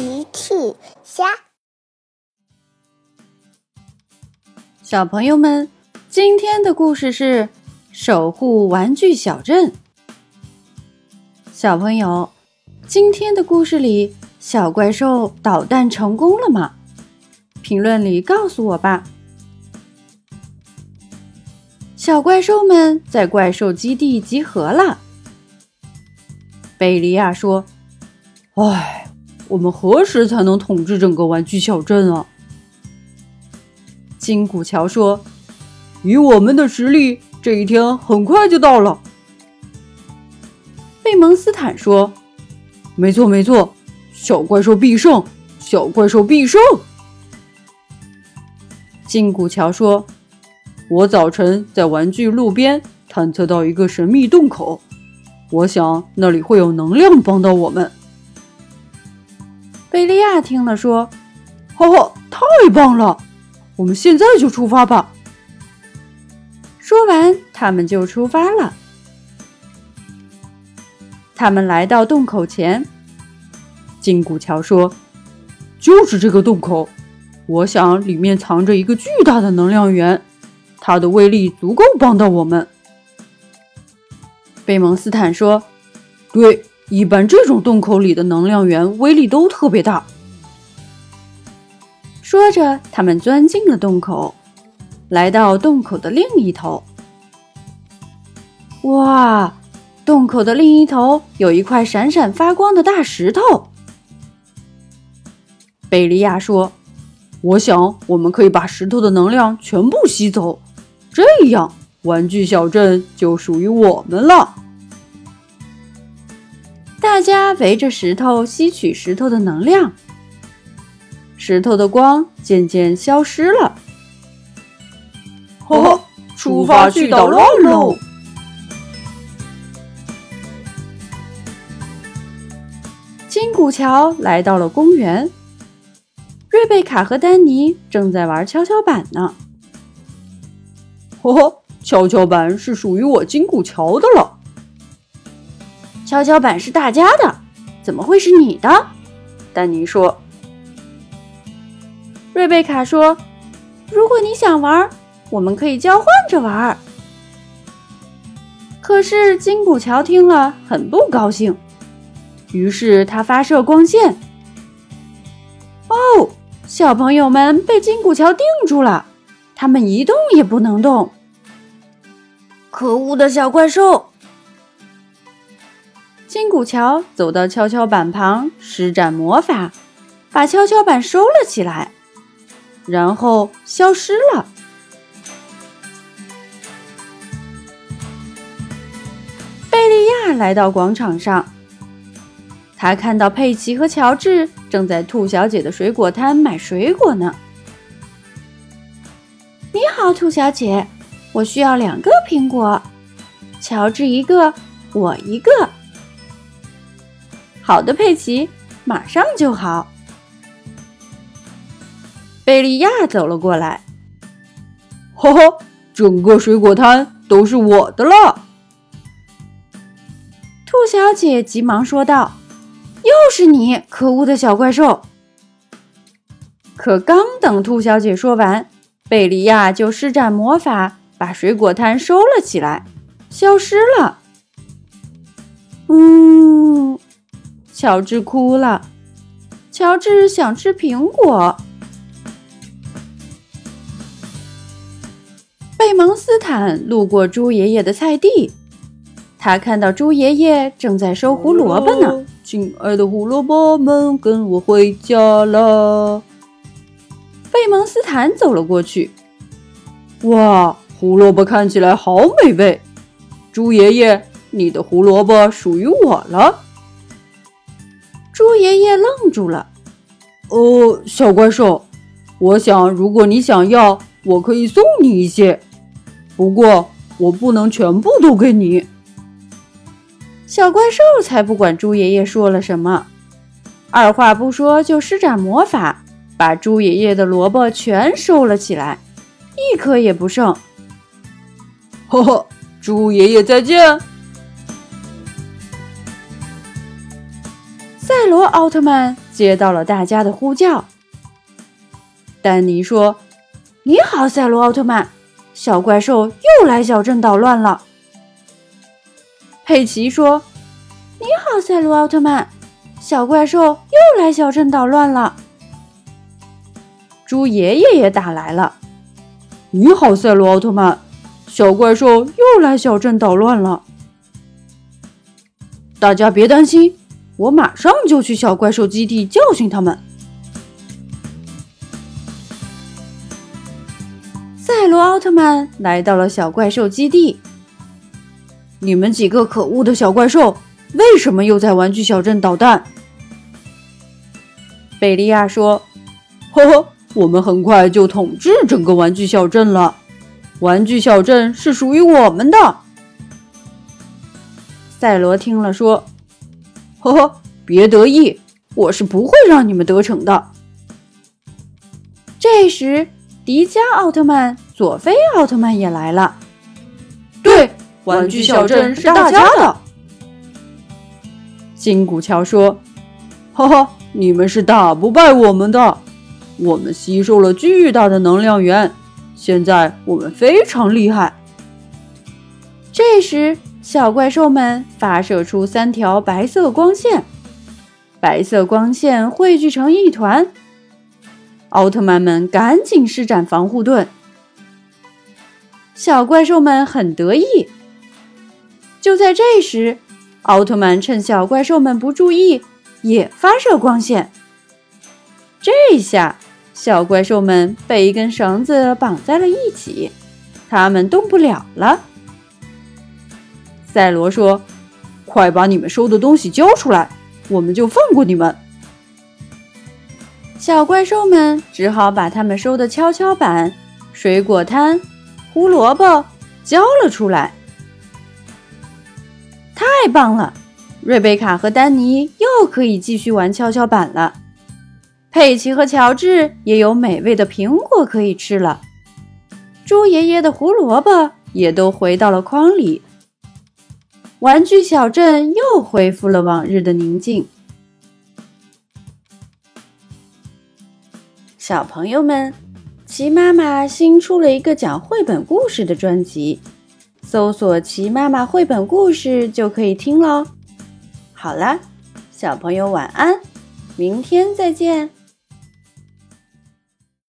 奇趣虾，小朋友们，今天的故事是守护玩具小镇。小朋友，今天的故事里，小怪兽捣蛋成功了吗？评论里告诉我吧。小怪兽们在怪兽基地集合了。贝利亚说：“唉，我们何时才能统治整个玩具小镇啊？”金古桥说：“以我们的实力，这一天很快就到了。”贝蒙斯坦说：“没错，没错，小怪兽必胜，小怪兽必胜。”金古桥说：“我早晨在玩具路边探测到一个神秘洞口。”我想那里会有能量帮到我们。贝利亚听了说：“哈哈，太棒了！我们现在就出发吧。”说完，他们就出发了。他们来到洞口前，金古桥说：“就是这个洞口，我想里面藏着一个巨大的能量源，它的威力足够帮到我们。”贝蒙斯坦说：“对，一般这种洞口里的能量源威力都特别大。”说着，他们钻进了洞口，来到洞口的另一头。哇，洞口的另一头有一块闪闪发光的大石头。贝利亚说：“我想我们可以把石头的能量全部吸走，这样玩具小镇就属于我们了。”大家围着石头吸取石头的能量，石头的光渐渐消失了。出发去捣乱喽！金古桥来到了公园，瑞贝卡和丹尼正在玩跷跷板呢。呵呵，跷跷板是属于我金古桥的了。跷跷板是大家的，怎么会是你的？丹尼说。瑞贝卡说：“如果你想玩，我们可以交换着玩。”可是金古桥听了很不高兴，于是他发射光线。哦，小朋友们被金古桥定住了，他们一动也不能动。可恶的小怪兽！金古桥走到跷跷板旁，施展魔法，把跷跷板收了起来，然后消失了。贝利亚来到广场上，他看到佩奇和乔治正在兔小姐的水果摊买水果呢。你好，兔小姐，我需要两个苹果，乔治一个，我一个。好的，佩奇，马上就好。贝利亚走了过来，呵呵，整个水果摊都是我的了。兔小姐急忙说道：“又是你，可恶的小怪兽！”可刚等兔小姐说完，贝利亚就施展魔法，把水果摊收了起来，消失了。嗯。乔治哭了。乔治想吃苹果。贝蒙斯坦路过猪爷爷的菜地，他看到猪爷爷正在收胡萝卜呢。亲爱的胡萝卜们，跟我回家了。贝蒙斯坦走了过去。哇，胡萝卜看起来好美味。猪爷爷，你的胡萝卜属于我了。猪爷爷愣住了。哦，小怪兽，我想如果你想要，我可以送你一些，不过我不能全部都给你。小怪兽才不管猪爷爷说了什么，二话不说就施展魔法，把猪爷爷的萝卜全收了起来，一颗也不剩。呵呵，猪爷爷再见。罗奥特曼接到了大家的呼叫。丹尼说：“你好，赛罗奥特曼，小怪兽又来小镇捣乱了。”佩奇说：“你好，赛罗奥特曼，小怪兽又来小镇捣乱了。”猪爷爷也打来了：“你好，赛罗奥特曼，小怪兽又来小镇捣乱了。”大家别担心，我马上就去小怪兽基地教训他们。赛罗奥特曼来到了小怪兽基地。你们几个可恶的小怪兽，为什么又在玩具小镇捣蛋？贝利亚说：“呵呵，我们很快就统治整个玩具小镇了。玩具小镇是属于我们的。”赛罗听了说：“呵呵，别得意，我是不会让你们得逞的。”这时，迪迦奥特曼、佐菲奥特曼也来了。对，玩具小镇是大家的。金古桥说：“哈哈，你们是打不败我们的。我们吸收了巨大的能量源，现在我们非常厉害。”这时。小怪兽们发射出三条白色光线，白色光线汇聚成一团。奥特曼们赶紧施展防护盾。小怪兽们很得意。就在这时，奥特曼趁小怪兽们不注意，也发射光线。这下，小怪兽们被一根绳子绑在了一起，他们动不了了。赛罗说：“快把你们收的东西交出来，我们就放过你们。”小怪兽们只好把他们收的跷跷板、水果摊、胡萝卜交了出来。太棒了！瑞贝卡和丹尼又可以继续玩跷跷板了。佩奇和乔治也有美味的苹果可以吃了。猪爷爷的胡萝卜也都回到了筐里。玩具小镇又恢复了往日的宁静。小朋友们，齐妈妈新出了一个讲绘本故事的专辑，搜索“齐妈妈绘本故事”就可以听喽。好啦，小朋友晚安，明天再见。